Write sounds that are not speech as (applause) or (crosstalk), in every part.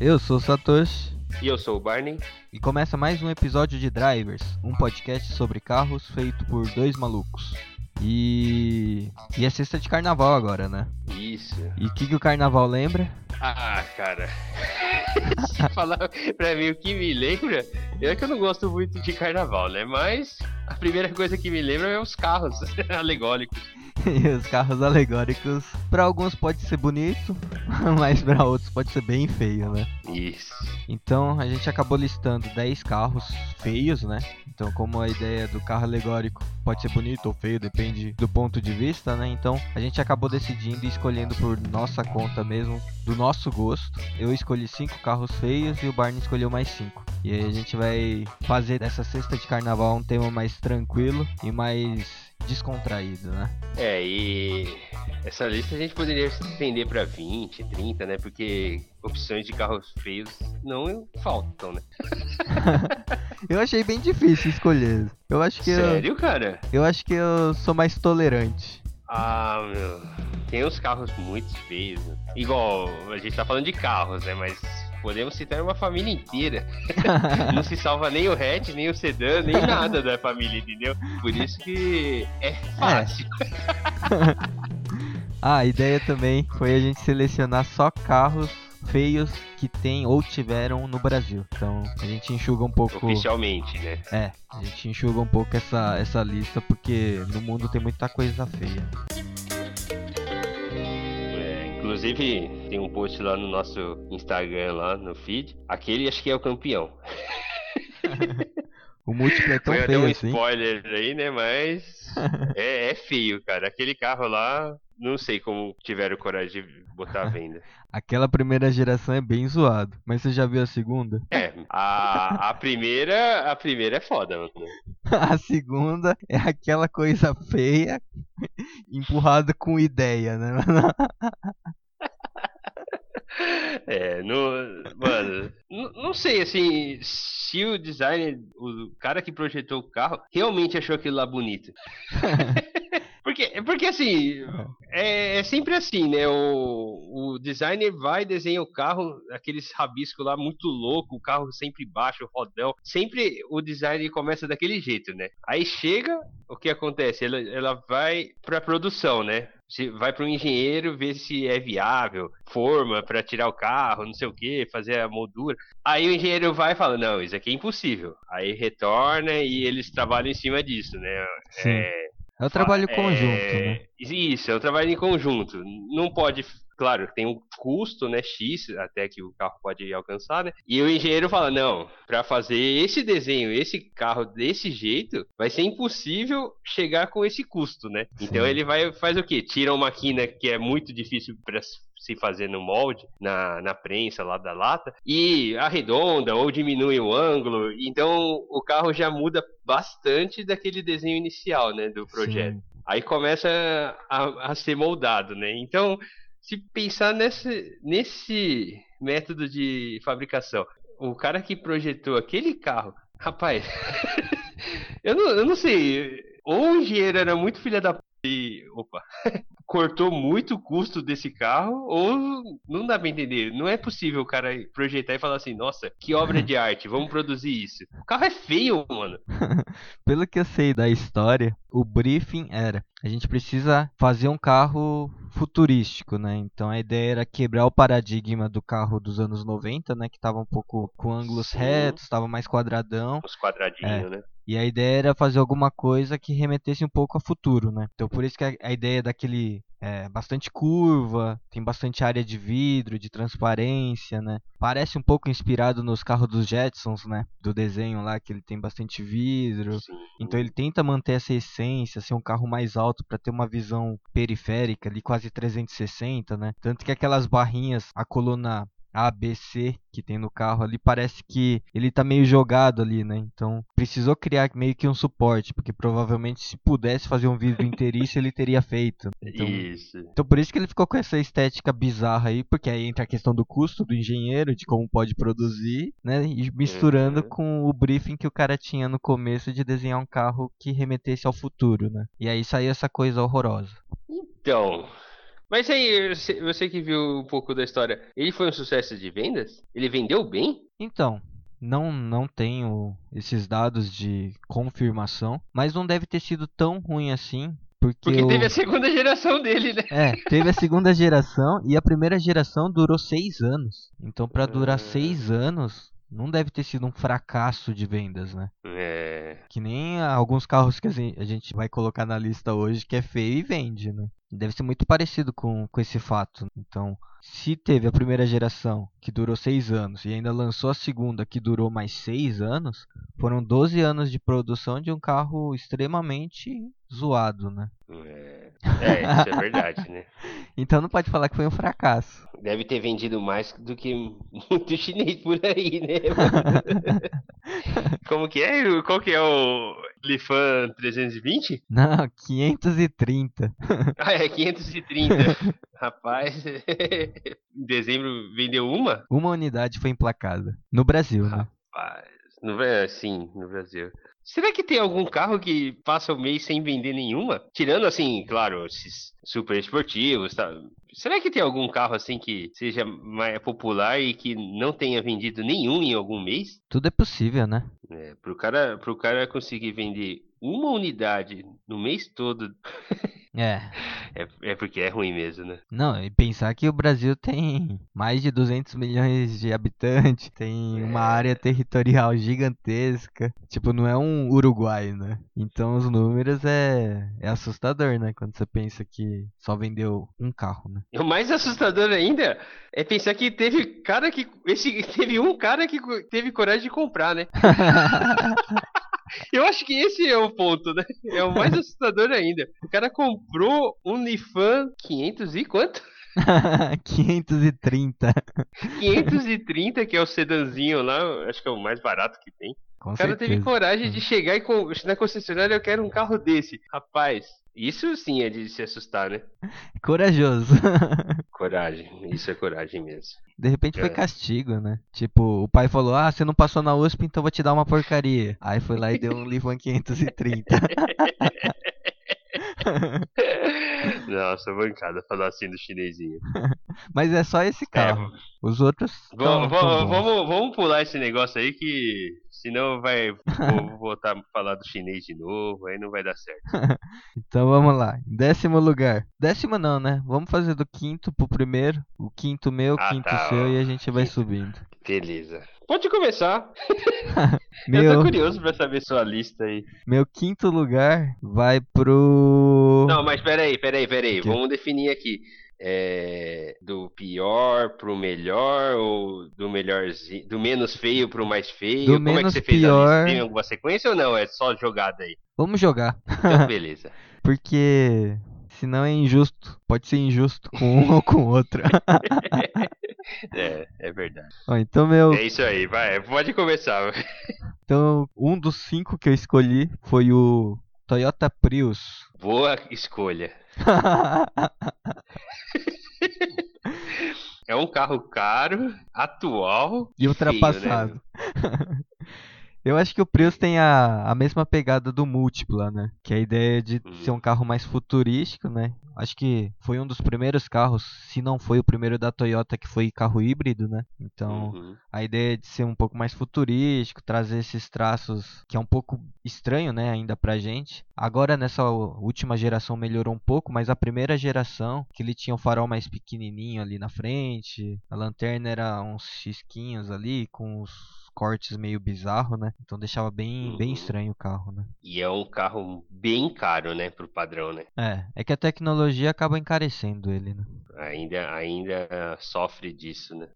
Eu sou o Satoshi E eu sou o Barney. e começa mais um episódio de Drivers, um podcast sobre carros feito por dois malucos. E. E é sexta de carnaval agora, né? Isso. E o que, que o carnaval lembra? Ah, cara. (laughs) Se falar pra mim o que me lembra, é que eu não gosto muito de carnaval, né? Mas a primeira coisa que me lembra é os carros (laughs) alegóricos. (laughs) E os carros alegóricos, pra alguns pode ser bonito, (laughs) mas pra outros pode ser bem feio, né? Isso. Então a gente acabou listando 10 carros feios, né? Então, como a ideia do carro alegórico pode ser bonito ou feio, depende do ponto de vista, né? Então a gente acabou decidindo e escolhendo por nossa conta mesmo, do nosso gosto. Eu escolhi 5 carros feios e o Barney escolheu mais 5. E aí a gente vai fazer dessa sexta de carnaval um tema mais tranquilo e mais descontraído, né? É, e essa lista a gente poderia estender pra 20, 30, né? Porque opções de carros feios não faltam, né? (laughs) Eu achei bem difícil escolher. Eu acho que eu, Sério, cara? eu acho que eu sou mais tolerante. Ah, meu. Tem uns carros muito feios. né? Igual, a gente tá falando de carros, né? Mas podemos citar uma família inteira. (laughs) Não se salva nem o hatch, nem o sedã, nem (laughs) nada da família, entendeu? Por isso que é fácil. (laughs) Ah, a ideia também foi a gente selecionar só carros feios que tem ou tiveram no Brasil. Então a gente enxuga um pouco. Oficialmente, né? É, a gente enxuga um pouco essa, essa lista porque no mundo tem muita coisa feia. É, inclusive, tem um post lá no nosso Instagram, lá no feed. Aquele acho que é o campeão. (laughs) O múltiplo é tão Foi feio um assim. spoiler aí, né? Mas (laughs) é, é feio, cara. Aquele carro lá, não sei como tiveram coragem de botar à venda. (laughs) Aquela primeira geração é bem zoado. Mas você já viu a segunda? É, a, a primeira, a primeira é foda, mano. A segunda é aquela coisa feia empurrada com ideia, né? É, no, mano, não sei assim se o designer, o cara que projetou o carro, realmente achou aquilo lá bonito. (laughs) Porque, porque assim, é, é sempre assim, né? O, o designer vai, desenha o carro, aqueles rabiscos lá muito louco, o carro sempre baixo, rodão. Sempre o designer começa daquele jeito, né? Aí chega, o que acontece? Ela, ela vai pra produção, né? Se vai para um engenheiro ver se é viável, forma para tirar o carro, não sei o que, fazer a moldura. Aí o engenheiro vai e fala: Não, isso aqui é impossível. Aí retorna e eles trabalham em cima disso, né? Sim. É, É o trabalho é, conjunto, né? Isso, é o trabalho em conjunto. Não pode, claro, tem um custo, né, X, até que o carro pode alcançar, né? E o engenheiro fala: não, para fazer esse desenho, esse carro desse jeito, vai ser impossível chegar com esse custo, né? Então Sim. ele vai faz o quê? Tira uma máquina que é muito difícil para se fazer no molde, na, na prensa lá da lata, e arredonda ou diminui o ângulo. Então o carro já muda bastante daquele desenho inicial, né, do projeto. Sim. Aí começa a, a ser moldado, né? Então, se pensar nesse, nesse método de fabricação, o cara que projetou aquele carro, rapaz, (laughs) eu, não, eu não sei, ou o engenheiro era muito filha da e, opa, (laughs) cortou muito o custo desse carro, ou não dá pra entender. Não é possível o cara projetar e falar assim, nossa, que obra de (laughs) arte, vamos produzir isso. O carro é feio, mano. (laughs) Pelo que eu sei da história, o briefing era: a gente precisa fazer um carro futurístico, né? Então a ideia era quebrar o paradigma do carro dos anos 90, né? Que tava um pouco com ângulos Sim. retos, tava mais quadradão. Os quadradinhos, né? E a ideia era fazer alguma coisa que remetesse um pouco a futuro, né? Então por isso que a, a ideia daquele é, bastante curva, tem bastante área de vidro, de transparência, né? Parece um pouco inspirado nos carros dos Jetsons, né? Do desenho lá que ele tem bastante vidro. Sim. Então ele tenta manter essa essência, ser um carro mais alto para ter uma visão periférica ali quase 360, né? Tanto que aquelas barrinhas, a coluna A, B, C que tem no carro ali, parece que ele tá meio jogado ali, né? Então precisou criar meio que um suporte, porque provavelmente se pudesse fazer um vidro inteiriço ele teria feito. Então, Isso. então por isso que ele ficou com essa estética bizarra aí, porque aí entra a questão do custo do engenheiro, de como pode produzir, né? E misturando Uhum. com o briefing que o cara tinha no começo de desenhar um carro que remetesse ao futuro, né? E aí saiu essa coisa horrorosa. Então, Mas aí, você- que viu um pouco da história, ele foi um sucesso de vendas? Ele vendeu bem? Então, não, não tenho esses dados de confirmação, mas não deve ter sido tão ruim assim, porque, Porque teve a segunda geração dele, né? É, teve a segunda geração e a primeira geração durou seis anos. Então, pra durar (laughs) Ah. seis anos, não deve ter sido um fracasso de vendas, né? É. Que nem alguns carros que a gen- a gente vai colocar na lista hoje que é feio e vende, né? Deve ser muito parecido com, com esse fato. Então, se teve a primeira geração que durou seis anos e ainda lançou a segunda que durou mais seis anos, foram 12 anos de produção de um carro extremamente zoado, né? É, (laughs) é, isso é verdade, né? Então não pode falar que foi um fracasso. Deve ter vendido mais do que (laughs) muito chinês por aí, né? (laughs) Como que é? Qual que é o Lifan 320? Não, 530. Ah, é 530. Rapaz, em dezembro vendeu uma? Uma unidade foi emplacada. No Brasil, né? Rapaz, no, Bra- sim, no Brasil. Será que tem algum carro que passa o mês sem vender nenhuma? Tirando, assim, claro, esses super esportivos, tá? Será que tem algum carro, assim, que seja mais popular e que não tenha vendido nenhum em algum mês? Tudo é possível, né? É, pro cara, pro cara conseguir vender uma unidade no mês todo, É. é, é porque é ruim mesmo, né? Não, e pensar que o Brasil tem mais de 200 milhões de habitantes, tem uma É. área territorial gigantesca. Tipo, não é um Uruguai, né? Então os números é, é assustador, né? Quando você pensa que só vendeu um carro, né? O mais assustador ainda é pensar que teve cara que. Esse, (laughs) teve um cara que teve coragem de comprar, né? (laughs) Eu acho que esse é o ponto, né? É o mais assustador ainda. O cara comprou um Nifan 500 e quanto? (laughs) 530. 530, que é o sedanzinho lá, acho que é o mais barato que tem. Com O cara certeza. teve coragem de chegar e na concessionária, eu quero um carro desse. Rapaz, isso sim é de se assustar, né? (laughs) Corajoso. (laughs) Coragem, isso é coragem mesmo. De repente foi É. castigo, né? Tipo, o pai falou: Ah, você não passou na USP, então vou te dar uma porcaria. Aí foi lá e deu um Livan 530. (laughs) Nossa, bancada falar assim do chinesinho. (laughs) Mas é só esse carro. Os outros. Vamos, vamos, vamos pular esse negócio aí que senão vai (laughs) vou voltar a falar do chinês de novo, aí não vai dar certo. Então vamos lá. Décimo lugar. Décimo não, né? Vamos fazer do quinto pro primeiro. O quinto meu, o Ah, quinto tá, seu ó. e a gente vai Quinto. subindo. Beleza. Pode começar. (laughs) Eu Meu, tô curioso pra saber sua lista aí. meu quinto lugar vai pro. Não, mas peraí, peraí, peraí. O quê? Vamos definir aqui. É, do pior pro melhor ou do melhorzinho, do menos feio pro mais feio? Do Como é que você fez a lista? Tem alguma sequência ou não? É só jogada aí? Vamos jogar. Então, beleza. (laughs) Porque senão é injusto. Pode ser injusto com um ou com outro. (laughs) É, é verdade. Ó, então, meu. É isso aí, vai, pode começar. Então, um dos cinco que eu escolhi foi o Toyota Prius. Boa escolha. (laughs) É um carro caro, atual e ultrapassado. Eu acho que o Prius tem a, a mesma pegada do Múltipla, né? Que é a ideia de Uhum. ser um carro mais futurístico, né? Acho que foi um dos primeiros carros, se não foi o primeiro da Toyota que foi carro híbrido, né? Então, Uhum. a ideia de ser um pouco mais futurístico, trazer esses traços que é um pouco estranho, né, ainda pra gente. Agora nessa última geração melhorou um pouco, mas a primeira geração, que ele tinha um farol mais pequenininho ali na frente, a lanterna era uns xisquinhos ali com os cortes meio bizarro, né? Então deixava bem, bem Uhum. estranho o carro, né? E é um carro bem caro, né, pro padrão, né? É, é que a tecnologia acaba encarecendo ele, né? Ainda, ainda sofre disso, né?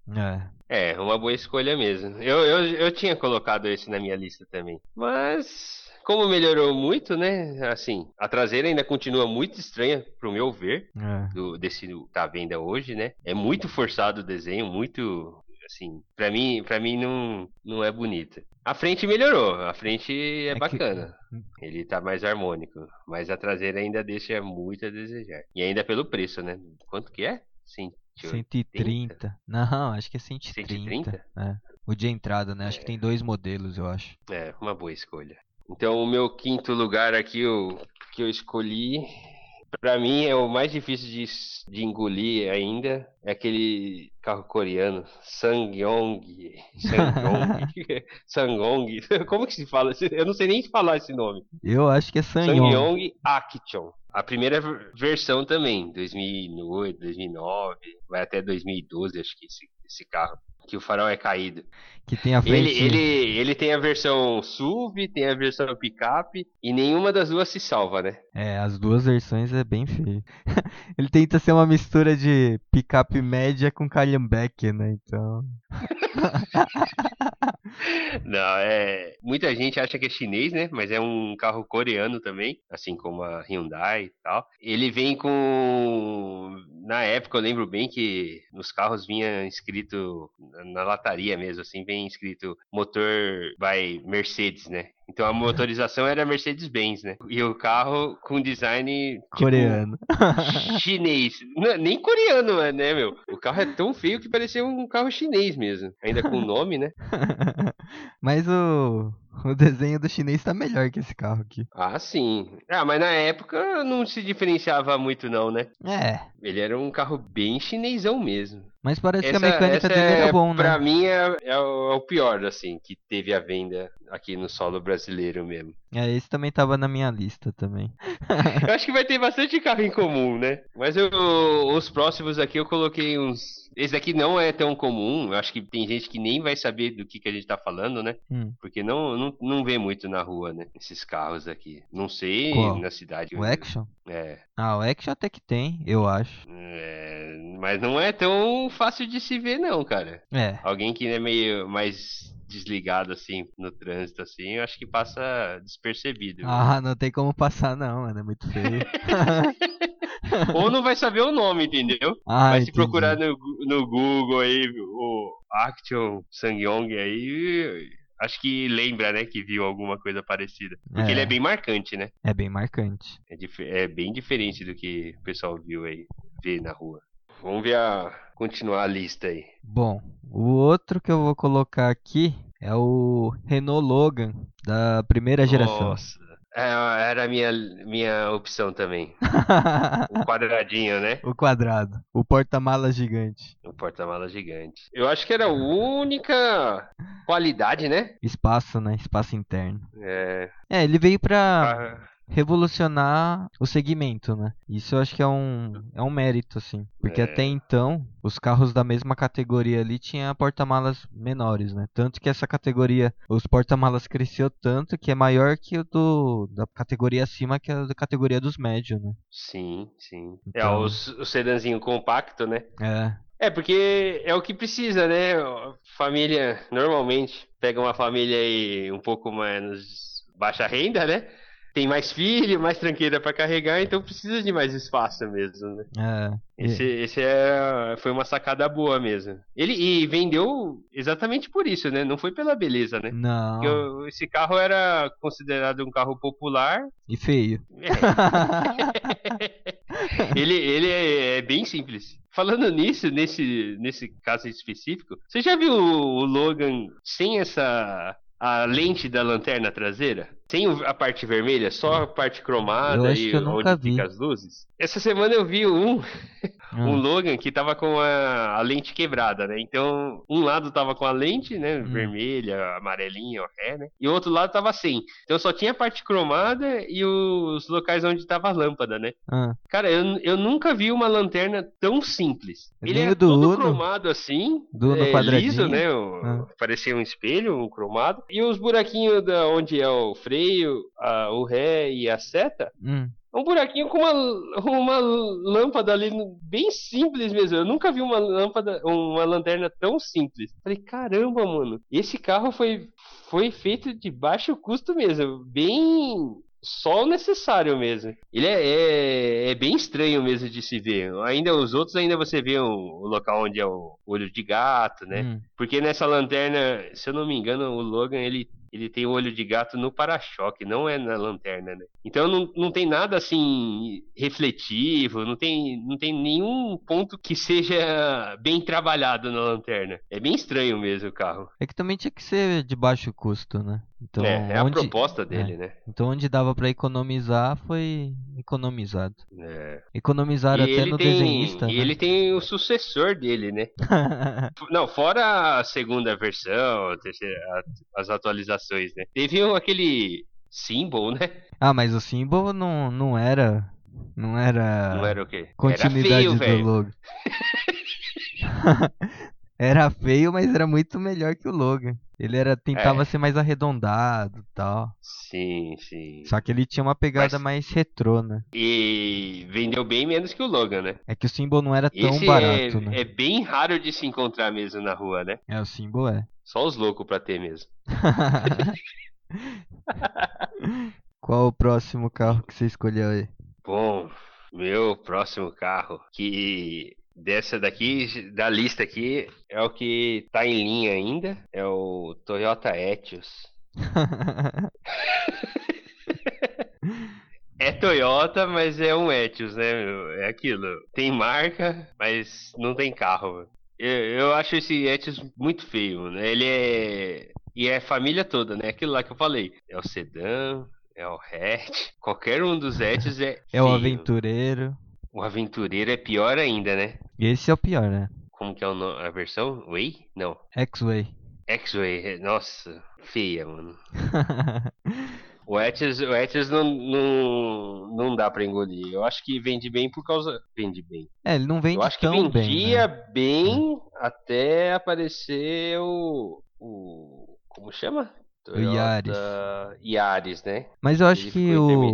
É. É, uma boa escolha mesmo. Eu, eu, eu tinha colocado esse na minha lista também. Mas, como melhorou muito, né? Assim, a traseira ainda continua muito estranha, pro meu ver, É. do, desse tá à venda hoje, né? É muito forçado o desenho, muito. Assim, pra mim, pra mim não, não é bonita. A frente melhorou, a frente é, que- bacana. Ele tá mais harmônico, mas a traseira ainda deixa muito a desejar. E ainda pelo preço, né? Quanto que é? Sim. 130. Não, acho que é 130. 130? É. O de entrada, né? Acho que tem dois modelos, eu acho. É, uma boa escolha. Então, o meu quinto lugar aqui, o que eu escolhi. Pra mim é o mais difícil de, de engolir ainda. É aquele carro coreano, Sangyong. (laughs) Sangyong. (laughs) Sangong. (laughs) Como que se fala? Eu não sei nem falar esse nome. Eu acho que é Sangyong. Sangyong Action. A primeira versão também, 2008, 2009, vai até 2012, acho que esse, esse carro que o farol é caído. Que tem a frente... ele, ele, ele tem a versão SUV, tem a versão picape e nenhuma das duas se salva, né? É, as duas versões é bem feio. (laughs) ele tenta ser uma mistura de picape média com Calhambeck, né? Então. (laughs) Não, é. Muita gente acha que é chinês, né? Mas é um carro coreano também, assim como a Hyundai e tal. Ele vem com. Na época eu lembro bem que nos carros vinha escrito na lataria mesmo, assim, vem escrito motor by Mercedes, né? Então a motorização era Mercedes-Benz, né? E o carro com design tipo, coreano. (laughs) chinês. Não, nem coreano, né, meu? O carro é tão feio que parecia um carro chinês mesmo. Ainda com nome, né? (laughs) Mas o (laughs) o desenho do chinês tá melhor que esse carro aqui. Ah, sim. Ah, mas na época não se diferenciava muito não, né? É. Ele era um carro bem chinesão mesmo. Mas parece essa, que a mecânica dele é, era bom, né? Pra mim é, é, o pior, assim, que teve a venda aqui no solo brasileiro mesmo. É, esse também tava na minha lista também. (laughs) eu acho que vai ter bastante carro em comum, né? Mas eu, os próximos aqui eu coloquei uns esse aqui não é tão comum, eu acho que tem gente que nem vai saber do que, que a gente tá falando, né? Hum. Porque não, não, não vê muito na rua, né? Esses carros aqui. Não sei Qual? na cidade. O Action? É. Ah, o Action até que tem, eu acho. É, mas não é tão fácil de se ver, não, cara. É. Alguém que é meio mais desligado assim no trânsito assim, eu acho que passa despercebido. Ah, não tem como passar não, mano, é muito feio. (laughs) (laughs) Ou não vai saber o nome, entendeu? Ah, vai se procurar no, no Google aí o Action Sangyong aí, acho que lembra, né, que viu alguma coisa parecida. Porque é. ele é bem marcante, né? É bem marcante. É, é, bem diferente do que o pessoal viu aí, vê na rua. Vamos ver a continuar a lista aí. Bom, o outro que eu vou colocar aqui é o Renault Logan da primeira geração. Nossa, é, era a minha, minha opção também. o (laughs) quadradinho, né? O quadrado. O porta-mala gigante. O porta-mala gigante. Eu acho que era a única qualidade, né? Espaço, né? Espaço interno. É. É, ele veio pra. Ah revolucionar o segmento, né? Isso eu acho que é um, é um mérito, assim. Porque é. até então, os carros da mesma categoria ali tinham porta-malas menores, né? Tanto que essa categoria, os porta-malas cresceu tanto que é maior que o do, da categoria acima, que é a da categoria dos médios, né? Sim, sim. É, então... É, o, o sedanzinho compacto, né? É. É, porque é o que precisa, né? Família, normalmente, pega uma família aí um pouco menos baixa renda, né? Tem mais filho, mais tranqueira para carregar, então precisa de mais espaço mesmo, né? É. Esse, esse é, foi uma sacada boa mesmo. Ele e vendeu exatamente por isso, né? Não foi pela beleza, né? Não. Porque esse carro era considerado um carro popular. E feio. É. (laughs) ele ele é, é, bem simples. Falando nisso, nesse, nesse caso específico, você já viu o Logan sem essa a lente da lanterna traseira? Sem a parte vermelha, só a parte cromada e onde vi. fica as luzes? Essa semana eu vi um, (laughs) um hum. Logan que tava com a, a, lente quebrada, né? Então, um lado tava com a lente, né? Hum. Vermelha, amarelinha, ré, né? E o outro lado tava sem. Então só tinha a parte cromada e os locais onde tava a lâmpada, né? Ah. Cara, eu, eu nunca vi uma lanterna tão simples. É Ele é todo Uno, cromado assim, do é, liso, né? O, ah. Parecia um espelho, um cromado. E os buraquinhos da onde é o freio, a, o ré e a seta. Hum um buraquinho com uma, uma lâmpada ali, bem simples mesmo. Eu nunca vi uma lâmpada, uma lanterna tão simples. Falei, caramba, mano, esse carro foi, foi feito de baixo custo mesmo. Bem só o necessário mesmo. Ele é, é, é, bem estranho mesmo de se ver. Ainda os outros ainda você vê o, o local onde é o olho de gato, né? Hum. Porque nessa lanterna, se eu não me engano, o Logan ele ele tem o olho de gato no para-choque, não é na lanterna, né? Então não, não tem nada assim refletivo, não tem, não tem nenhum ponto que seja bem trabalhado na lanterna. É bem estranho mesmo o carro. É que também tinha que ser de baixo custo, né? Então, é, é onde, a proposta dele, é. né? então onde dava pra economizar foi economizado. É. Economizaram E até no tem, desenhista, e né? ele tem o sucessor dele, né? (laughs) Não, fora a segunda versão, a terceira, a- as atualizações, né? Teve um- aquele symbol, né? ah, mas o símbolo não, não era. Não era. Não era o quê? continuidade era feio, do logo. (laughs) (laughs) era feio, mas era muito melhor que o Logan. Ele era tentava É. ser mais arredondado e tal. Sim, sim. Só que ele tinha uma pegada Mas- mais retrô, né? E vendeu bem menos que o Logan, né? É que o símbolo não era tão Esse barato, é, né? é bem raro de se encontrar mesmo na rua, né? É, o símbolo é. Só os loucos pra ter mesmo. (laughs) (laughs) Qual o próximo carro que você escolheu aí? Bom, meu próximo carro, que dessa daqui, da lista aqui, é o que tá em linha ainda, é o Toyota Etios. (laughs) É Toyota, mas é um Etios, né, meu? É aquilo. Tem marca, mas não tem carro. mano. Eu, eu acho esse Etios muito feio, né? Ele é. E é família toda, né? Aquilo lá que eu falei. É o sedã, é o hatch. Qualquer um dos Etios é. É o feio. aventureiro. O aventureiro é pior ainda, né? Esse é o pior, né? Como que é a versão? Way? Não. X-Way. X-Way. Nossa, feia, mano. (laughs) O Etios, o não, não, não dá pra engolir. Eu acho que vende bem por causa. Vende bem. é, ele não vende Eu acho que tão vendia bem. né? bem até aparecer o. o como chama? Yaris. Yaris, né? Mas eu acho Ele que o,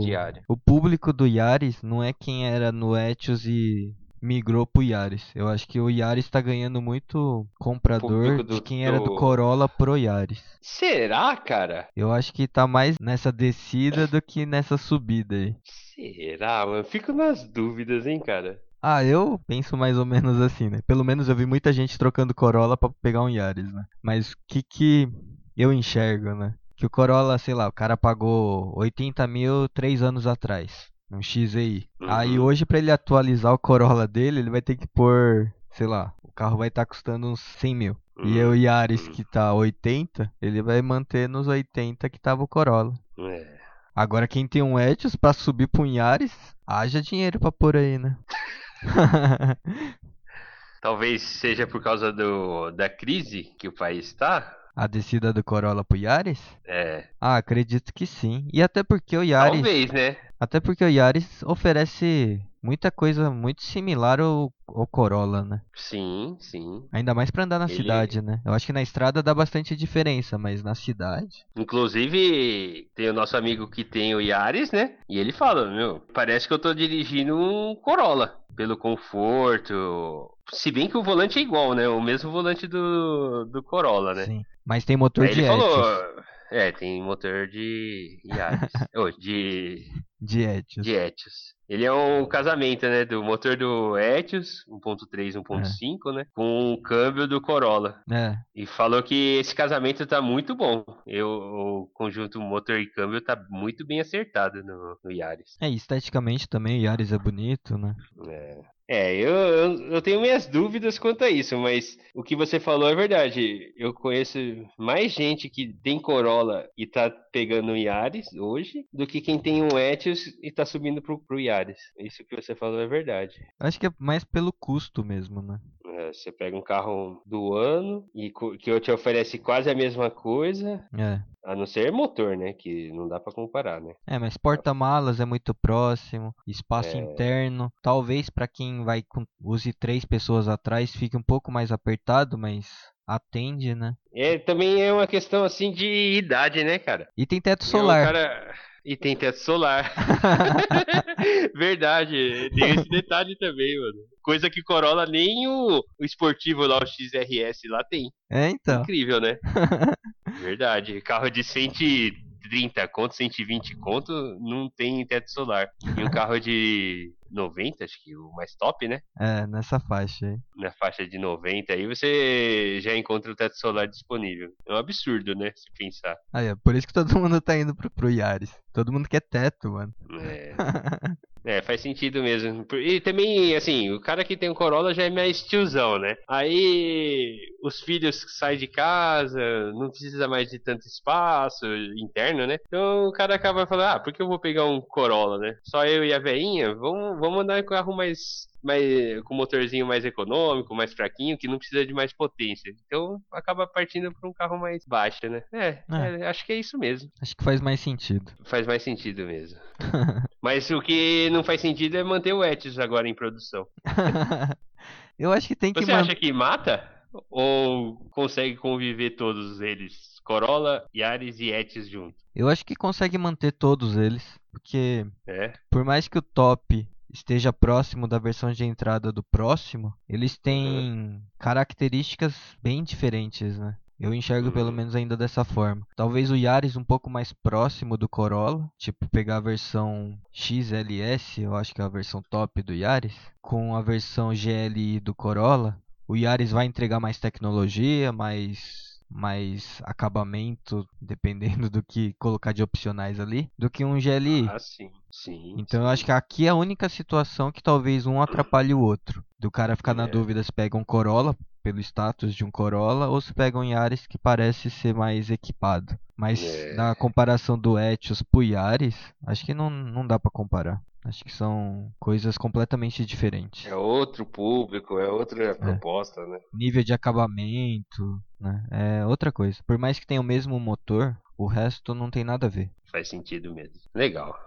o público do Yaris não é quem era no Etios e migrou pro Yaris. Eu acho que o Yaris tá ganhando muito comprador Público de do- quem era do do- Corolla pro Yaris. Será, cara? Eu acho que tá mais nessa descida do que nessa subida aí. Será, mano? Fico nas dúvidas, hein, cara? Ah, eu penso mais ou menos assim, né? Pelo menos eu vi muita gente trocando Corolla pra pegar um Yaris, né? Mas o que que eu enxergo, né? Que o Corolla, sei lá, o cara pagou 80 mil três anos atrás, um XEI. Aí Uhum. hoje pra ele atualizar o Corolla dele, ele vai ter que pôr, sei lá, o carro vai estar custando uns 100 mil. E Hum, o Yaris que tá 80, ele vai manter nos 80 que tava o Corolla. É. Agora quem tem um Etios pra subir pra um Yaris, haja dinheiro pra pôr aí, né? (laughs) Talvez seja por causa do, da crise que o país está. A descida do Corolla pro Yaris? É. Ah, acredito que sim. E até porque o Yaris, Talvez, né? Até porque o Yaris oferece muita coisa muito similar ao, ao Corolla, né? Sim, sim. Ainda mais pra andar na Ele- cidade, né? Eu acho que na estrada dá bastante diferença, mas na cidade. Inclusive, tem o nosso amigo que tem o Yaris, né? E ele fala, meu, parece que eu tô dirigindo um Corolla. Pelo conforto. Se bem que o volante é igual, né? O mesmo volante do, do Corolla, né? Sim. Mas tem motor Aí de ele falou. É, tem motor de Yaris. (laughs) Ô, de, De Etios. de Etios. Ele é um casamento, né? Do motor do Etios, 1.3, 1.5, né? Com o câmbio do Corolla. É. E falou que esse casamento tá muito bom. Eu, o conjunto motor e câmbio tá muito bem acertado no, no Yaris. É, esteticamente também o Yaris é bonito, né? É, É, eu, eu, eu tenho minhas dúvidas quanto a isso, mas o que você falou é verdade. Eu conheço mais gente que tem Corolla e tá pegando o Yaris hoje do que quem tem um Etios e tá subindo pro, pro Yaris. Isso que você falou é verdade. Acho que é mais pelo custo mesmo, né? É, você pega um carro do ano e que te oferece quase a mesma coisa, É. a não ser motor, né? Que não dá pra comparar, né? É, mas porta-malas é muito próximo, espaço É. interno. Talvez pra quem vai com use três pessoas atrás fique um pouco mais apertado, mas atende, né? É, também é uma questão assim de idade, né, cara? E tem teto É, solar. cara- E tem teto solar. (laughs) Verdade, tem esse detalhe também, mano. Coisa que Corolla nem o, o esportivo lá, o XRS lá tem. É, então. Incrível, né? (laughs) Verdade. Carro de 130 conto, 120 conto, não tem teto solar. E um carro de 90, acho que o mais top, né? É, nessa faixa aí. Na faixa de 90 aí você já encontra o teto solar disponível. É um absurdo, né? Se pensar. Aí, é por isso que todo (laughs) mundo tá indo pro, pro Yaris. Todo mundo quer teto, mano. É. (laughs) É, faz sentido mesmo. E também, assim, o cara que tem um Corolla já é mais tiozão, né? Aí os filhos saem de casa, não precisa mais de tanto espaço interno, né? Então o cara acaba falando, ah, por que eu vou pegar um Corolla, né? Só eu e a veinha, vamos, vamos andar em carro mais mais, com motorzinho mais econômico, mais fraquinho, que não precisa de mais potência. Então acaba partindo para um carro mais baixo, né? É, é. é, acho que é isso mesmo. Acho que faz mais sentido. Faz mais sentido mesmo. (laughs) Mas o que não faz sentido é manter o Etios agora em produção. (laughs) Eu acho que tem que Você man... acha que mata? Ou consegue conviver todos eles? Corolla, Yaris e Etios juntos? Eu acho que consegue manter todos eles. Porque é. por mais que o top esteja próximo da versão de entrada do próximo, eles têm uhum. características bem diferentes, né? Eu enxergo uhum. pelo menos ainda dessa forma. Talvez o Yaris um pouco mais próximo do Corolla, tipo pegar a versão XLS, eu acho que é a versão top do Yaris, com a versão GLI do Corolla. O Yaris vai entregar mais tecnologia, mais mais acabamento, (laughs) dependendo do que colocar de opcionais ali, do que um GLI. Ah, sim. Sim. Então sim. eu acho que aqui é a única situação que talvez um atrapalhe o outro. Do cara ficar é. na dúvida se pega um Corolla, pelo status de um Corolla, ou se pega um Yaris que parece ser mais equipado. Mas é. na comparação do Etios pro Yaris, acho que não, não dá para comparar. Acho que são coisas completamente diferentes. É outro público, é outra é. proposta, né? Nível de acabamento, né? É outra coisa. Por mais que tenha o mesmo motor, o resto não tem nada a ver. Faz sentido mesmo. Legal.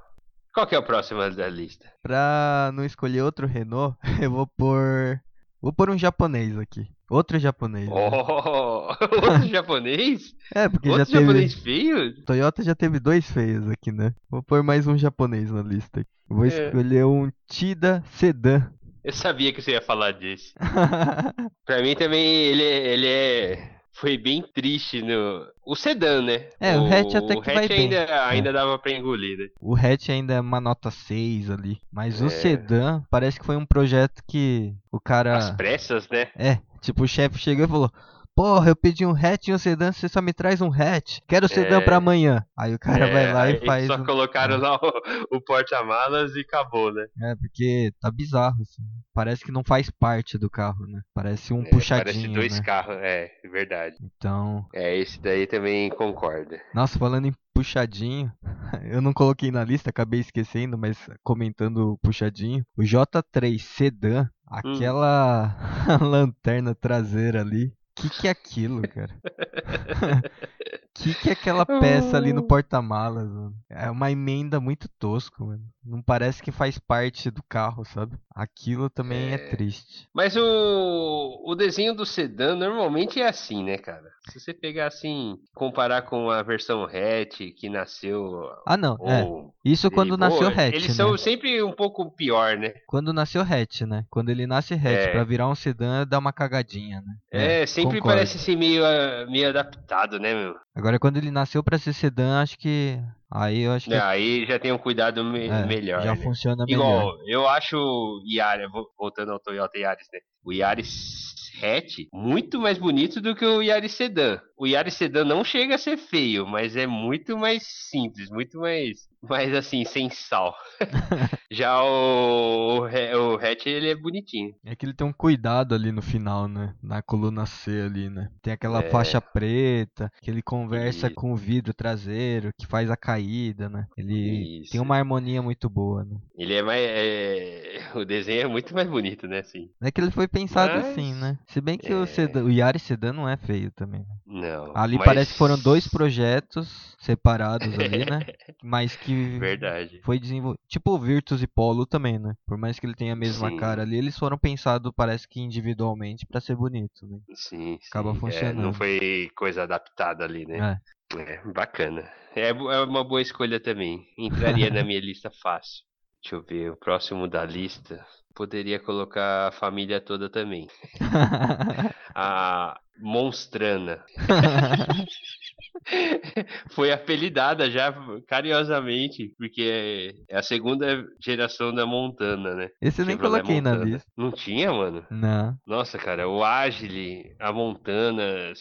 Qual que é o próximo da lista? Pra não escolher outro Renault, (laughs) eu vou pôr. Vou pôr um japonês aqui. Outro japonês. Né? Oh, (laughs) outro japonês? É, porque outro já teve. japonês feio? Toyota já teve dois feios aqui, né? Vou pôr mais um japonês na lista. Vou é. escolher um Tida Sedan. Eu sabia que você ia falar disso. (laughs) pra mim também ele, ele é foi bem triste no. O sedã, né? É, o, o hatch até que o vai hatch ainda, bem. ainda é. dava pra engolir, né? O hatch ainda é uma nota 6 ali. Mas é. o sedã parece que foi um projeto que o cara. As pressas, né? É, tipo, o chefe chegou e falou: Porra, eu pedi um hatch e um sedã, você só me traz um hatch. Quero sedã é... pra amanhã. Aí o cara é, vai lá e faz. Só um... colocaram lá o, o porta-malas e acabou, né? É, porque tá bizarro, assim. Parece que não faz parte do carro, né? Parece um é, puxadinho. Parece dois né? carros, é, verdade. Então. É, esse daí também concorda. Nossa, falando em puxadinho, (laughs) eu não coloquei na lista, acabei esquecendo, mas comentando o puxadinho. O J3 Sedan, hum. aquela hum. (laughs) lanterna traseira ali, que que é aquilo, cara? (laughs) que que é aquela peça ali no porta-malas, mano? É uma emenda muito tosco, mano. Não parece que faz parte do carro, sabe? Aquilo também é, é triste. Mas o, o desenho do sedã normalmente é assim, né, cara? Se você pegar assim, comparar com a versão hatch que nasceu. Ah, não. É. Ou... É. Isso quando nasceu hatch. Eles né? são sempre um pouco pior, né? Quando nasceu hatch, né? Quando ele nasce hatch é. pra virar um sedã, dá uma cagadinha, né? É, é sempre concordo. parece assim meio, ah, meio adaptado, né, meu? Agora, quando ele nasceu para ser sedã, acho que. Aí eu acho que. É, aí já tem um cuidado me é, melhor. Já né? funciona Igual, melhor. eu acho o Yaris, voltando ao Toyota Yaris, né? O Yaris hatch muito mais bonito do que o Yaris Sedan. O Yaris Sedan não chega a ser feio, mas é muito mais simples, muito mais, mais assim, sem sal. (laughs) Já o, o, hatch, ele é bonitinho. É que ele tem um cuidado ali no final, né? Na coluna C ali, né? Tem aquela é... faixa preta, que ele conversa e... com o vidro traseiro, que faz a caída, né? Ele Isso. tem uma harmonia muito boa, né? Ele é mais... É... O desenho é muito mais bonito, né? Assim. É que ele foi pensado mas... assim, né? Se bem que é... o, Sedan, o Yaris Sedan não é feio também. Né? Não. Ali mas... parece que foram dois projetos separados ali, né? (laughs) Mas que Verdade. foi desenvolvido. Tipo o Virtus e Polo também, né? Por mais que ele tenha a mesma sim. cara ali, eles foram pensados, parece que individualmente, para ser bonito, né? Sim. Acaba sim. funcionando. É, não foi coisa adaptada ali, né? É. é bacana. É, é uma boa escolha também. Entraria na minha lista fácil. Deixa eu ver, o próximo da lista. Poderia colocar a família toda também. (laughs) a Monstrana. (laughs) Foi apelidada já carinhosamente, porque é a segunda geração da Montana, né? Esse eu nem coloquei na lista. Não tinha, mano? Não. Nossa, cara, o Agile, a Montana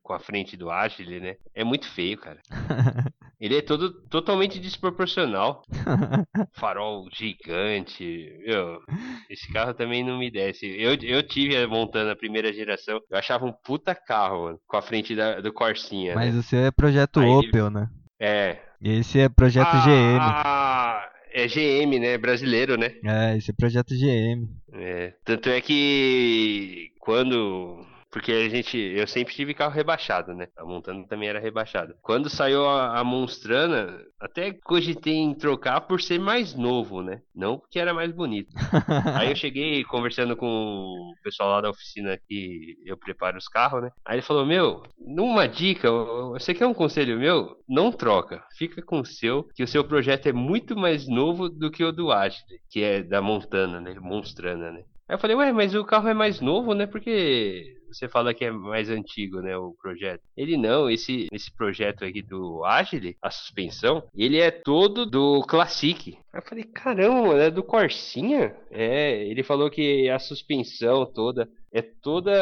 com a frente do Agile, né? É muito feio, cara. (laughs) Ele é todo totalmente desproporcional. (laughs) Farol gigante. Meu, esse carro também não me desce. Eu, eu tive a Montana primeira geração. Eu achava um puta carro, mano, com a frente da, do Corsinha. Mas né? o seu é projeto Aí ele- Opel, né? É. E esse é projeto GM. Ah, é GM, né? Brasileiro, né? É, esse é projeto GM. É, tanto é que quando. Porque a gente. Eu sempre tive carro rebaixado, né? A Montana também era rebaixada. Quando saiu a, a Monstrana, até cogitei em trocar por ser mais novo, né? Não porque era mais bonito. (laughs) Aí eu cheguei conversando com o pessoal lá da oficina que eu preparo os carros, né? Aí ele falou: Meu, numa dica, você quer um conselho meu? Não troca. Fica com o seu, que o seu projeto é muito mais novo do que o do Ashley, que é da Montana, né? Monstrana, né? Aí eu falei: Ué, mas o carro é mais novo, né? Porque você fala que é mais antigo, né, o projeto. Ele não, esse, esse projeto aqui do Agile, a suspensão, ele é todo do Classic. Eu falei, caramba, é do Corsinha? É, ele falou que a suspensão toda é toda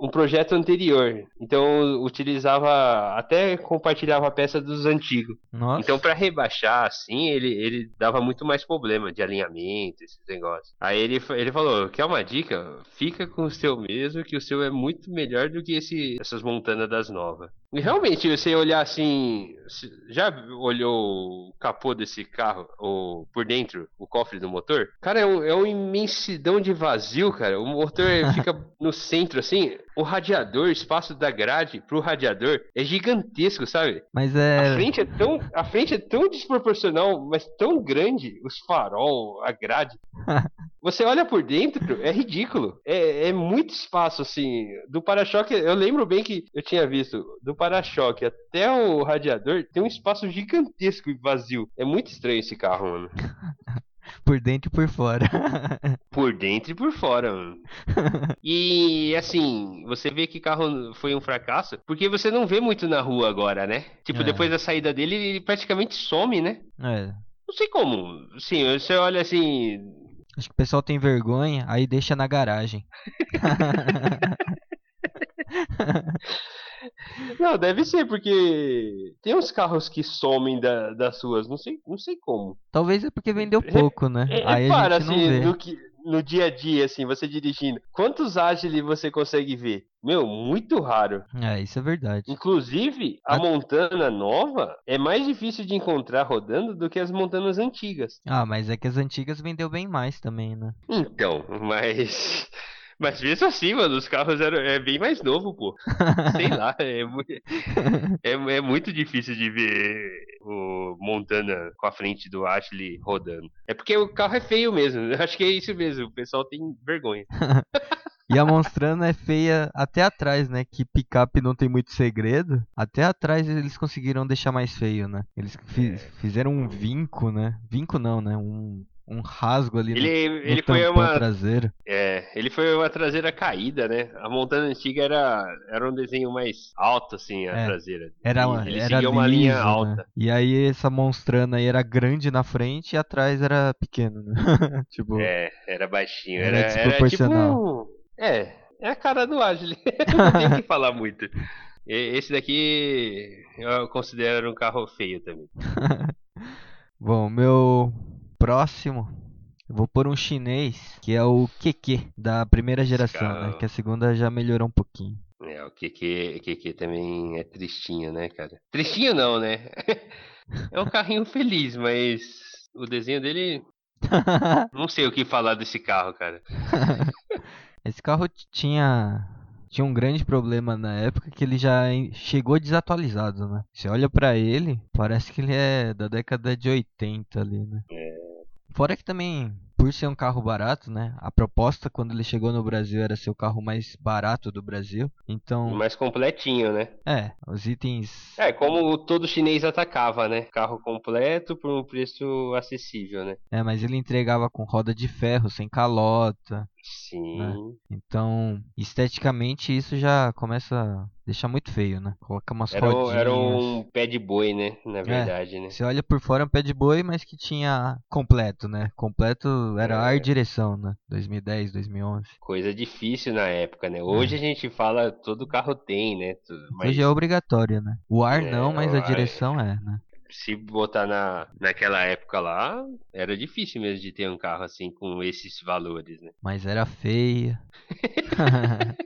um projeto anterior. Então utilizava, até compartilhava a peça dos antigos. Nossa. Então, pra rebaixar, assim, ele, ele dava muito mais problema de alinhamento, esses negócios. Aí ele, ele falou: Quer uma dica? Fica com o seu mesmo, que o seu é muito melhor do que esse, essas montanas das novas. E realmente, você olhar assim. Já olhou o capô desse carro, ou por dentro, o cofre do motor? Cara, é, um, é uma imensidão de vazio, cara. O motor (laughs) fica no centro, assim. O radiador, o espaço da grade pro radiador é gigantesco, sabe? Mas A é. frente é tão, a frente é tão desproporcional, mas tão grande, os farol, a grade. (laughs) Você olha por dentro, é ridículo. É, é muito espaço assim. Do para-choque, eu lembro bem que eu tinha visto do para-choque até o radiador tem um espaço gigantesco e vazio. É muito estranho esse carro, mano. (laughs) Por dentro e por fora. (laughs) Por dentro e por fora, mano. E assim, você vê que carro foi um fracasso, porque você não vê muito na rua agora, né? Tipo, É. depois da saída dele, ele praticamente some, né? é. Não sei como. Sim, você olha assim. Acho que o pessoal tem vergonha, aí deixa na garagem. (laughs) Não, deve ser, porque tem uns carros que somem da- das ruas, não sei, não sei como. Talvez é porque vendeu pouco, né? É, Aí para, assim, no, que, no dia a dia, assim, você dirigindo, quantos Agile você consegue ver? Meu, muito raro. É, isso é verdade. Inclusive, a A- Montana nova é mais difícil de encontrar rodando do que as Montanas antigas. Ah, mas é que as antigas vendeu bem mais também, né? Então, (laughs) mas. Mas mesmo assim, mano, os carros eram é bem mais novo, pô. Sei lá, é, é, é muito difícil de ver o Montana com a frente do Ashley rodando. É porque o carro é feio mesmo. Eu acho que é isso mesmo. O pessoal tem vergonha. (laughs) E a Monstrana é feia até atrás, né? Que picape não tem muito segredo. Até atrás eles conseguiram deixar mais feio, né? Eles fi- fizeram um vinco, né? Vinco não, né? Um, um rasgo ali no, Ele, no ele foi uma. traseiro. É, ele foi uma traseira caída, né? A Montana antiga era, era um desenho mais alto, assim, a É, traseira. Era, uma- ele era seguia uma linha liso, alta. Né? E aí essa Monstrana aí era grande na frente e atrás era pequeno, né? (laughs) tipo, É, era baixinho. Era Era, era desproporcional. tipo. É, é a cara do Agile. (laughs) Não tem o que falar muito. Esse daqui eu considero um carro feio também. (laughs) Bom, meu próximo, eu vou pôr um chinês, que é o QQ, da primeira geração, né? Cara. Que a segunda já melhorou um pouquinho. É, o QQ, QQ também é tristinho, né, cara? Tristinho não, né? (laughs) É um carrinho feliz, mas o desenho dele. (laughs) Não sei o que falar desse carro, cara. (laughs) Esse carro tinha tinha um grande problema na época que ele já chegou desatualizado, né? Você olha pra ele, parece que ele é da década de 80 ali, né? Fora que também, por ser um carro barato, né? A proposta quando ele chegou no Brasil era ser o carro mais barato do Brasil. Então, Mais completinho, né? é, os itens É, como todo chinês atacava, né? Carro completo por um preço acessível, né? É, mas ele entregava com roda de ferro, sem calota. Sim. Então, esteticamente, isso já começa a deixar muito feio, né? Coloca umas Era, rodinhas. era um pé de boi, né? Na verdade, né? Você olha por fora é um pé de boi, mas que tinha completo, né? Completo era É. ar e direção, né? 2010, 2011. Coisa difícil na época, né? Hoje a gente fala todo carro tem, né? Mas Hoje é obrigatório, né? O ar É, não, mas a direção é, né? Se botar na, naquela época lá, era difícil mesmo de ter um carro assim com esses valores, né? Mas era feia. (laughs)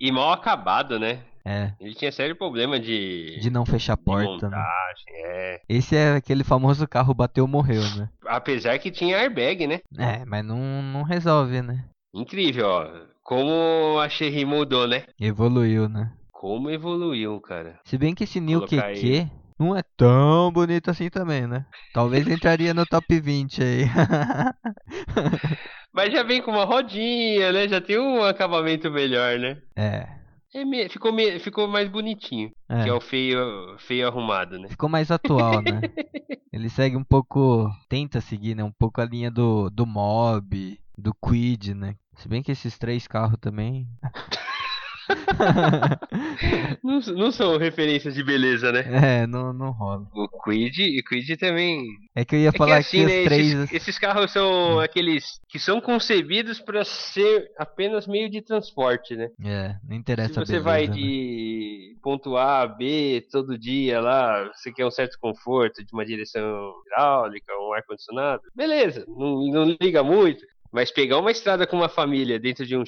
e mal acabado, né? É. Ele tinha sério problema de. De não fechar a porta. Montagem, né? é. Esse é aquele famoso carro bateu morreu, né? Apesar que tinha airbag, né? É, mas não, não resolve, né? Incrível, ó. Como a Cherry mudou, né? Evoluiu, né? Como evoluiu, cara. Se bem que esse New Colocar QQ ele. Não é tão bonito assim também, né? Talvez (laughs) entraria no top 20 aí. (laughs) Mas já vem com uma rodinha, né? Já tem um acabamento melhor, né? é. É me- ficou, me- ficou mais bonitinho. é. Que é o feio, feio arrumado, né? Ficou mais atual, né? (laughs) Ele segue um pouco. Tenta seguir, né? Um pouco a linha do, do Mob, do Quid, né? Se bem que esses três carros também. (laughs) Não, não são referências de beleza, né? é, não, não rola. O Quid, o Quid também. É que eu ia É que falar assim, que né? três. Esses, esses carros são aqueles que são concebidos para ser apenas meio de transporte, né? É, não interessa Se você beleza, vai né? de ponto A a B todo dia lá, você quer um certo conforto de uma direção hidráulica, um ar-condicionado, beleza, não, não liga muito. Mas pegar uma estrada com uma família dentro de um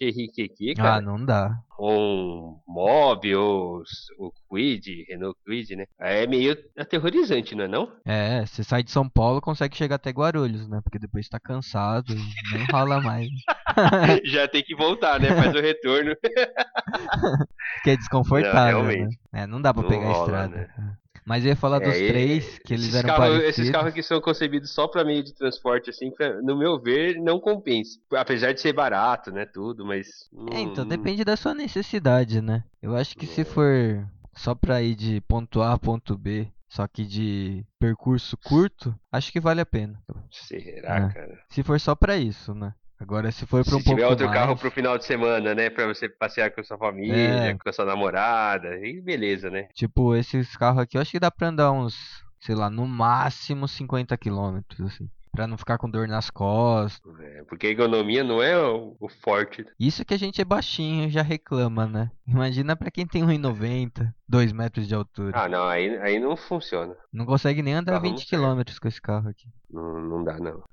QQ, Ah, cara, não dá. um Mob, ou o Quid, Renault Quid, né? É meio aterrorizante, não é não? É, você sai de São Paulo consegue chegar até Guarulhos, né? Porque depois tá cansado e nem rola mais. (laughs) Já tem que voltar, né? Faz o retorno. (laughs) Que é desconfortável, Não, né? realmente. É, não dá pra Não pegar a rola, estrada. né? Mas eu ia falar dos É, e- três, que eles eram carros, parecidos. Esses carros que são concebidos só para meio de transporte, assim, pra- no meu ver, não compensa. Apesar de ser barato, né, tudo, mas... É, então hum, depende da sua necessidade, né? Eu acho que se É. for só pra ir de ponto A a ponto B, só que de percurso curto, acho que vale a pena. Será, É. cara? Se for só pra isso, né? Agora se for pra Se um pouco tiver outro mais... carro pro final de semana, né, pra você passear com a sua família, É. com a sua namorada, e beleza, né? Tipo, esses carros aqui, eu acho que dá pra andar uns, sei lá, no máximo 50 quilômetros, assim. Pra não ficar com dor nas costas. É, porque a economia não é o, o forte. Isso que a gente é baixinho e já reclama, né? Imagina pra quem tem 1,90, 2 metros de altura. Ah, não, aí, aí não funciona. Não consegue nem andar carro não 20 serve. quilômetros com esse carro aqui. Não, não dá, não.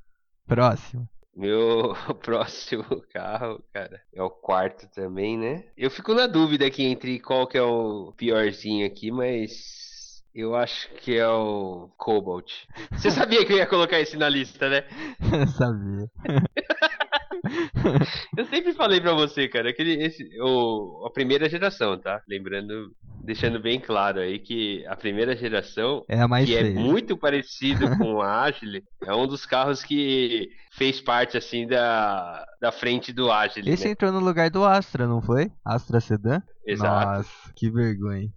Próximo. Meu (laughs) próximo carro, cara, é o quarto também, né? Eu fico na dúvida aqui entre qual que é o piorzinho aqui, mas eu acho que é o Cobalt. Você (laughs) sabia que eu ia colocar esse na lista, né? (laughs) Sabia. Eu sempre falei pra você, cara, que esse, o, a primeira geração, tá? Lembrando, deixando bem claro aí que a primeira geração É a mais que é feia. muito parecido (laughs) com a Agile, é um dos carros que fez parte assim da, da frente do Agile, Esse né? entrou no lugar do Astra, não foi? Astra Sedan? Exato. Nossa, que vergonha.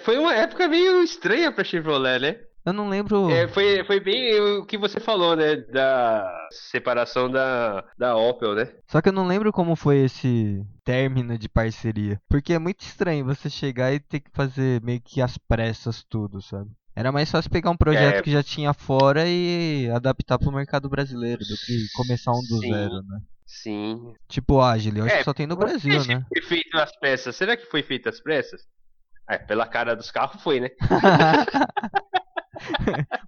Foi uma época meio estranha pra Chevrolet, né? Eu não lembro. É, foi, foi bem o que você falou, né? Da separação da, da Opel, né? Só que eu não lembro como foi esse término de parceria. Porque é muito estranho você chegar e ter que fazer meio que às pressas tudo, sabe? Era mais fácil pegar um projeto É. que já tinha fora e adaptar pro mercado brasileiro do que começar um do Sim. zero, né? Sim. Tipo Agile, eu acho É, que só tem no Brasil, né? Foi feito as peças. Será que foi feito as pressas? É, pela cara dos carros foi, né? (laughs)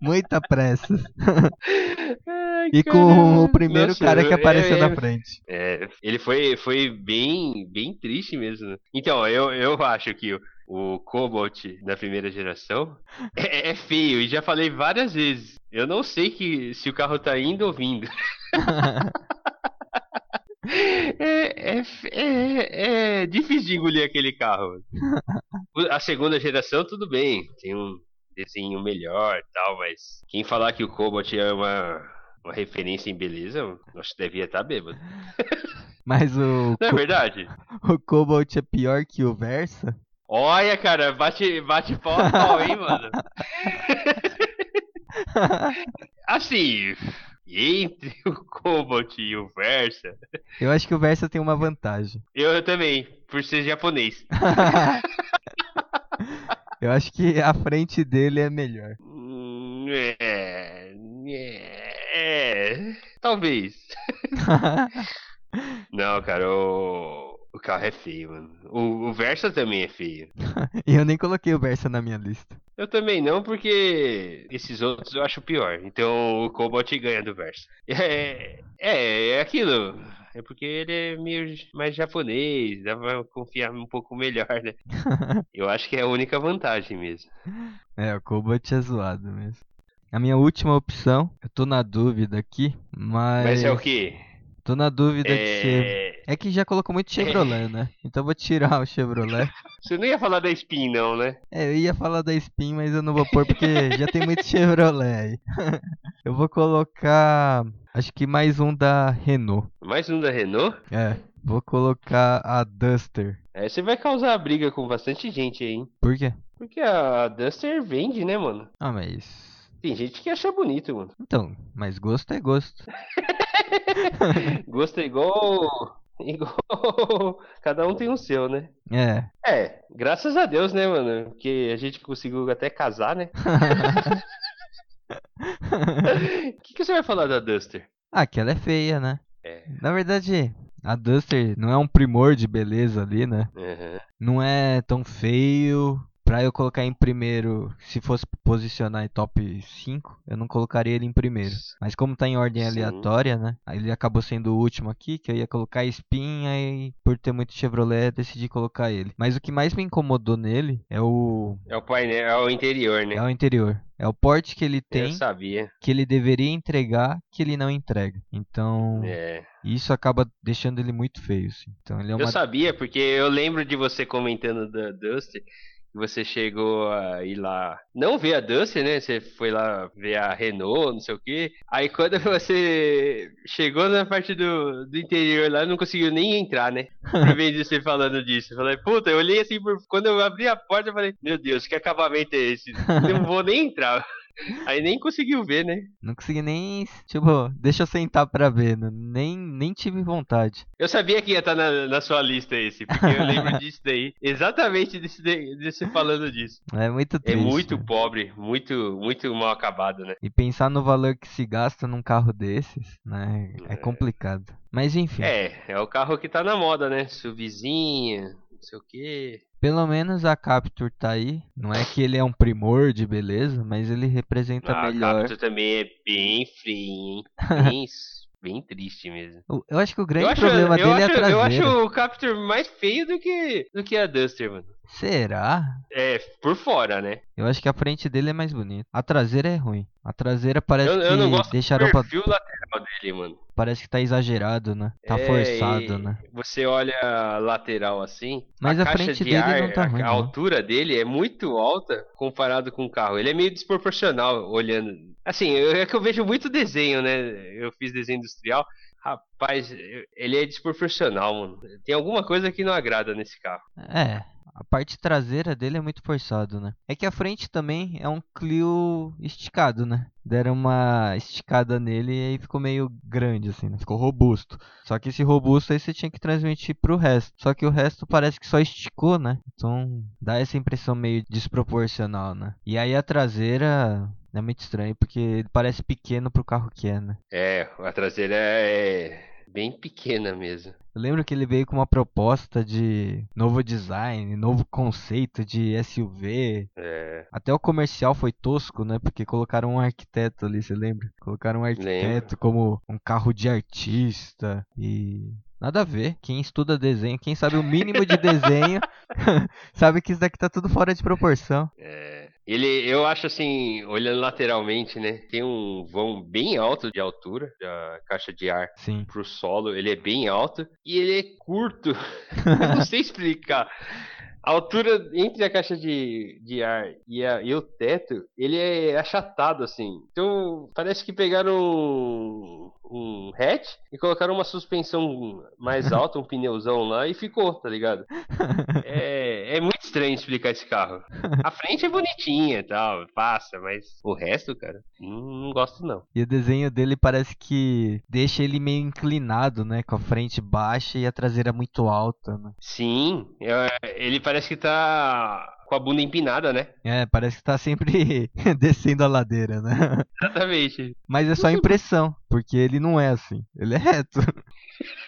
Muita pressa. Ai, E com o primeiro nossa, cara que é, apareceu é, na frente. É, ele foi, foi bem, bem triste mesmo. Então, eu, eu acho que o, o Cobalt da primeira geração (laughs) é, é feio, e já falei várias vezes. Eu não sei que, se o carro tá indo ou vindo. (laughs) É, é, é, é difícil de engolir aquele carro. (laughs) A segunda geração, tudo bem, tem um desenho melhor e tal, mas quem falar que o Cobalt é uma, uma referência em beleza, eu acho que devia estar bêbado. (laughs) Mas o, Não é verdade? (laughs) o Cobalt é pior que o Versa? Olha, cara, bate, bate pau a pau, hein, mano? (laughs) Assim, entre o Cobalt e o Versa, Eu acho que o Versa tem uma vantagem. eu também, por ser japonês. Eu acho que a frente dele é melhor. Hum, É, é, é, talvez. (laughs) Não, cara, o, o carro é feio, mano. O, o Versa também é feio. e (laughs) eu nem coloquei o Versa na minha lista. Eu também não, porque esses outros eu acho pior. Então o Cobalt ganha do Versa. É, é, é aquilo. É porque ele é meio mais japonês, dá pra confiar um pouco melhor, né? (laughs) eu acho que é a única vantagem mesmo. É, o Cobalt é zoado mesmo. A minha última opção, eu tô na dúvida aqui, mas. Mas é o quê? Tô na dúvida é... de ser. É que já colocou muito Chevrolet, é... né? Então eu vou tirar o Chevrolet. (laughs) Você não ia falar da Spin, não, né? É, eu ia falar da Spin, mas eu não vou pôr porque já tem muito Chevrolet aí. (laughs) eu vou colocar. Acho que mais um da Renault. Mais um da Renault? É. Vou colocar a Duster. É, você vai causar briga com bastante gente aí, hein? Por quê? Porque a Duster vende, né, mano? Ah, mas. Tem gente que acha bonito, mano. Então, mas gosto é gosto. (laughs) gosto é igual. (laughs) Igual. Cada um tem o seu, né? É. É, graças a Deus, né, mano? Porque a gente conseguiu até casar, né? O (laughs) que, que você vai falar da Duster? Ah, que ela é feia, né? É. Na verdade, a Duster não é um primor de beleza ali, né? Uhum. Não é tão feio, Pra eu colocar em primeiro, se fosse posicionar em top 5, eu não colocaria ele em primeiro. Mas como tá em ordem Sim. aleatória, né? Ele acabou sendo o último aqui, que eu ia colocar espinha e por ter muito Chevrolet decidi colocar ele. Mas o que mais me incomodou nele é o. É o painel, é o interior, né? É o interior. É o porte que ele tem. Eu sabia. Que ele deveria entregar, que ele não entrega. Então. É. Isso acaba deixando ele muito feio. Assim. Então ele é uma... Eu sabia, porque eu lembro de você comentando da Dusty você chegou a ir lá, não ver a Duster, né? Você foi lá ver a Renault, não sei o que. Aí quando (laughs) você chegou na parte do, do interior lá, não conseguiu nem entrar, né? Por vez de você falando disso. Eu falei, puta, eu olhei assim, por... quando eu abri a porta, eu falei, meu Deus, que acabamento é esse? Não vou nem entrar. (laughs) Aí nem conseguiu ver, né? Não consegui nem. Tipo, deixa eu sentar pra ver. Né? Nem, nem tive vontade. Eu sabia que ia estar tá na, na sua lista esse, porque eu lembro (laughs) disso daí. Exatamente desse, desse falando disso. É muito é triste. É muito né? pobre, muito, muito mal acabado, né? E pensar no valor que se gasta num carro desses, né? É, é complicado. Mas enfim. É, é o carro que tá na moda, né? Suvizinha, não sei o quê. Pelo menos a Capture tá aí. Não é que ele é um primor de beleza, mas ele representa ah, melhor. A Capture também é bem feio, hein? (laughs) Bem, bem triste mesmo. Eu acho que o grande acho, problema dele acho, é a traseira. Eu acho o Capture mais feio do que, do que a Duster, mano. Será? É, por fora, né? Eu acho que a frente dele é mais bonita. A traseira é ruim. A traseira parece eu, que eu não gosto deixaram do perfil pra... lateral dele, mano. Parece que tá exagerado, né? Tá é, forçado, né? Você olha a lateral assim. Mas a, a frente de dele ar, não tá ruim. A, a altura dele é muito alta comparado com o carro. Ele é meio desproporcional olhando. Assim, é que eu vejo muito desenho, né? Eu fiz desenho industrial. Rapaz, ele é desproporcional, mano. Tem alguma coisa que não agrada nesse carro. É, a parte traseira dele é muito forçado, né? É que a frente também é um Clio esticado, né? Deram uma esticada nele e aí ficou meio grande, assim, né? Ficou robusto. Só que esse robusto aí você tinha que transmitir pro resto. Só que o resto parece que só esticou, né? Então dá essa impressão meio desproporcional, né? E aí a traseira é muito estranho, porque parece pequeno pro carro que é, né? É, a traseira é bem pequena mesmo. Eu lembro que ele veio com uma proposta de novo design, novo conceito de SUV. É. Até o comercial foi tosco, né? Porque colocaram um arquiteto ali, você lembra? Colocaram um arquiteto Lembro. como um carro de artista e Nada a ver. Quem estuda desenho, quem sabe o mínimo de desenho, (laughs) sabe que isso daqui tá tudo fora de proporção. É. Ele, eu acho assim, olhando lateralmente, né? Tem um vão bem alto de altura da caixa de ar Sim. pro solo. Ele é bem alto e ele é curto. (laughs) eu não sei explicar. A altura entre a caixa de, de ar e, a, e o teto, ele é achatado assim. Então parece que pegaram um, um hatch e colocaram uma suspensão mais (laughs) alta, um pneuzão lá e ficou, tá ligado? É, é muito estranho explicar esse carro. A frente é bonitinha e tal, passa, mas o resto, cara, não, não gosto não. E o desenho dele parece que deixa ele meio inclinado, né? Com a frente baixa e a traseira muito alta, né? Sim, é, ele parece que tá com a bunda empinada, né? É, parece que tá sempre (laughs) descendo a ladeira, né? (laughs) Exatamente. Mas é só impressão, porque ele não é assim. Ele é reto. (laughs)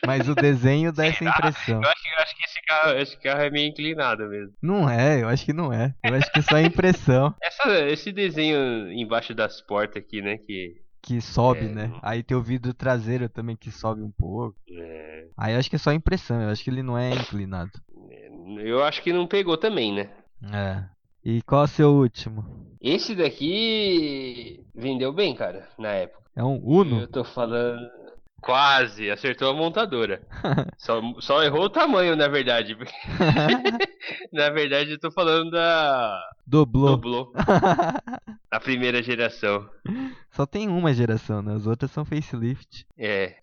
Mas o desenho dá essa impressão. Eu acho, eu acho que esse carro, esse carro é meio inclinado mesmo. Não é, eu acho que não é. Eu acho que é só impressão. Essa, esse desenho embaixo das portas aqui, né? Que. Que sobe, É, né? não- Aí tem o vidro traseiro também que sobe um pouco. é, Aí eu acho que é só impressão, eu acho que ele não é inclinado. Eu acho que não pegou também, né? É. E qual é o seu último? Esse daqui vendeu bem, cara, na época. É um Eu Uno? tô falando. Quase, acertou a montadora. (laughs) Só, só errou o tamanho, na verdade. (laughs) (laughs) na verdade, eu tô falando da Doblou. Doblô, a primeira geração. Só tem uma geração, né? As outras são facelift. É,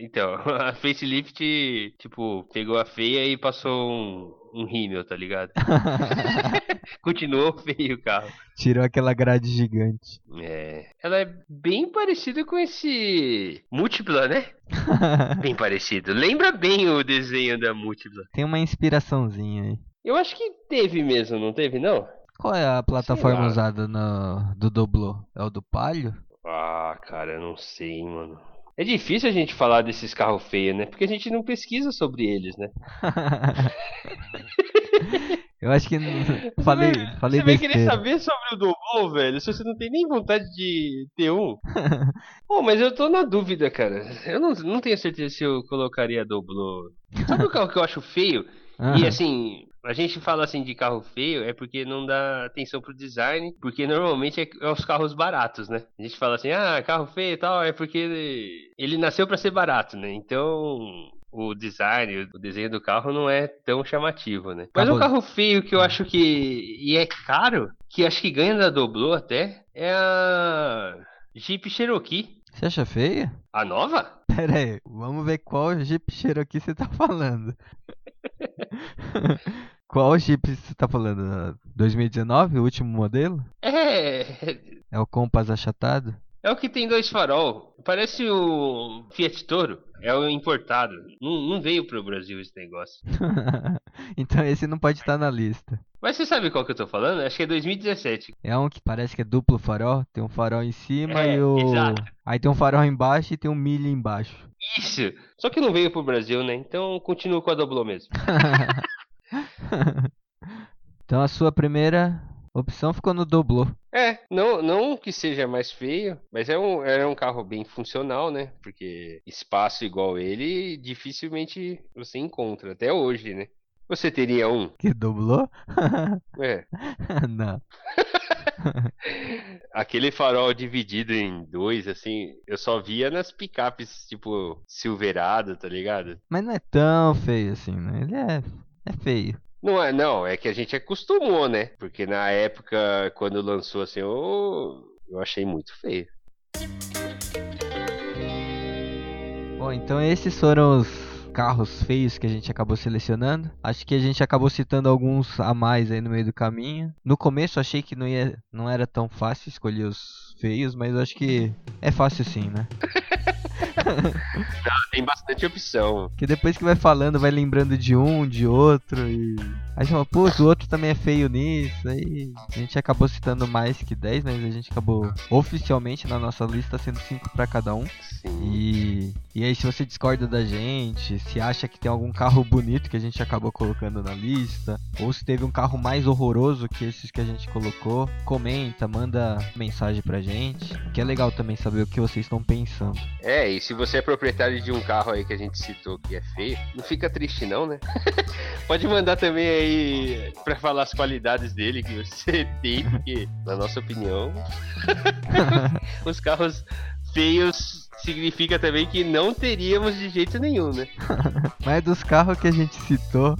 então, a facelift, tipo, pegou a feia e passou um, um rímel, tá ligado? (laughs) (laughs) Continuou feio o carro. Tirou aquela grade gigante. É, ela é bem parecida com esse Múltipla, né? (laughs) Bem parecido. Lembra bem o desenho da Múltipla. tem uma inspiraçãozinha aí. Eu acho que teve mesmo, não teve, não? Qual é a plataforma usada no, do Doblô? É o do Palio? Ah, cara, eu não sei, mano. É difícil a gente falar desses carros feios, né? Porque a gente não pesquisa sobre eles, né? (laughs) eu acho que. não- Falei, vai- falei Você vai querer saber sobre o Doblô, velho, se você não tem nem vontade de ter um? (laughs) Pô, mas eu tô na dúvida, cara. Eu não, não tenho certeza se eu colocaria Doblô. Sabe o carro que eu acho feio? E Aham. assim, a gente fala assim de carro feio é porque não dá atenção pro design, porque normalmente é, é os carros baratos, né? A gente fala assim, ah, carro feio e tal, é porque ele, ele nasceu pra ser barato, né? Então o design, o desenho do carro não é tão chamativo, né? Mas Acabou. um carro feio que eu acho que. e é caro, que acho que ganha da Doblô até, é a Jeep Cherokee. Você acha feia? A nova? (laughs) Pera aí, vamos ver qual Jeep Cherokee você tá falando. (laughs) qual Jeep você tá falando? 2019, o último modelo? É. É o Compass achatado? É o que tem dois farol. Parece o Fiat Toro. É o importado. Não, não veio pro Brasil esse negócio. (laughs) então esse não pode estar na lista. Mas você sabe qual que eu tô falando? Acho que é 2017. É um que parece que é duplo farol, tem um farol em cima É, e o. exato. Aí tem um farol embaixo e tem um milho embaixo. Isso! Só que não veio pro Brasil, né? Então continuo com a Doblô mesmo. (laughs) (laughs) então a sua primeira opção ficou no Doblô. É, não, não que seja mais feio, mas é um, é um carro bem funcional, né? Porque espaço igual ele dificilmente você encontra, até hoje, né? Você teria um? Que Doblô? (laughs) É. (laughs) não. Aquele farol dividido em dois, assim, eu só via nas picapes, tipo, Silverado, tá ligado? Mas não é tão feio assim, né? Ele é, é feio. Não é, não, é que a gente acostumou, né? Porque na época, quando lançou assim, eu, eu achei muito feio. Bom, então esses foram os carros feios que a gente acabou selecionando. Acho que a gente acabou citando alguns a mais aí no meio do caminho. No começo achei que não, ia, não era tão fácil escolher os feios, mas acho que é fácil sim, né? (laughs) (laughs) Tem bastante opção. Porque depois que vai falando, vai lembrando de um, de outro e. Aí você fala, putz, o outro também é feio nisso. Aí a gente acabou citando mais que 10, mas a gente acabou oficialmente na nossa lista sendo 5 pra cada um. Sim. E, e aí, se você discorda da gente, se acha que tem algum carro bonito que a gente acabou colocando na lista, ou se teve um carro mais horroroso que esses que a gente colocou, comenta, manda mensagem pra gente. Que é legal também saber o que vocês estão pensando. É, e se você é proprietário de um carro aí que a gente citou que é feio, não fica triste não, né? (laughs) Pode mandar também aí pra falar as qualidades dele que você (laughs) tem, porque, na nossa opinião, (laughs) os carros feios significa também que não teríamos de jeito nenhum, né? (laughs) Mas dos carros que a gente citou,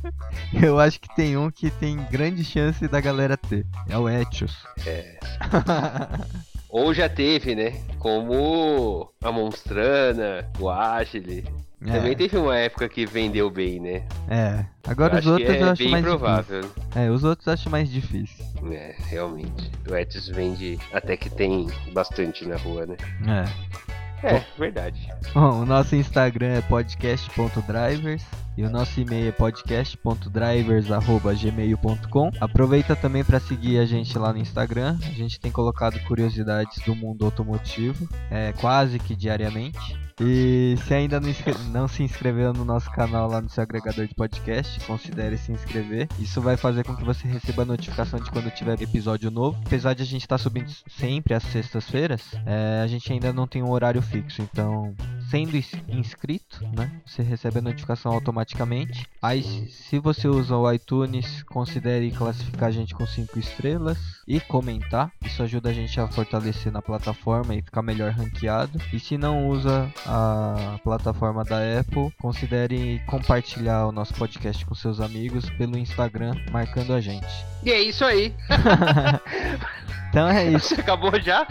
(laughs) eu acho que tem um que tem grande chance da galera ter. É o Etios. É. (laughs) Ou já teve, né? Como a Monstrana, o Agile. Também É, teve uma época que vendeu bem, né? é. Agora os acho outros é eu acho mais provável. difícil. É, os outros eu acho mais difícil. É, realmente. O Etios vende até que tem bastante na rua, né? É. É, verdade. Bom, o nosso Instagram é podcast.drivers. E o nosso e-mail é podcast.drivers@gmail.com. Aproveita também para seguir a gente lá no Instagram. A gente tem colocado curiosidades do mundo automotivo, é quase que diariamente. E se ainda não, não, se inscreveu no nosso canal lá no seu agregador de podcast, considere se inscrever. Isso vai fazer com que você receba a notificação de quando tiver episódio novo. Apesar de a gente estar tá subindo sempre às sextas-feiras, é, a gente ainda não tem um horário fixo. Então, sendo inscrito, né, você recebe a notificação automaticamente. Aí, se você usa o iTunes, considere classificar a gente com 5 estrelas e comentar. Isso ajuda a gente a fortalecer na plataforma e ficar melhor ranqueado. E se não usa a plataforma da Apple, considere compartilhar o nosso podcast com seus amigos pelo Instagram, marcando a gente. E é isso aí. (laughs) então é isso. Acabou já?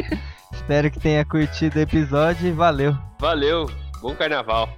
(laughs) Espero que tenha curtido o episódio e valeu. Valeu. Bom carnaval.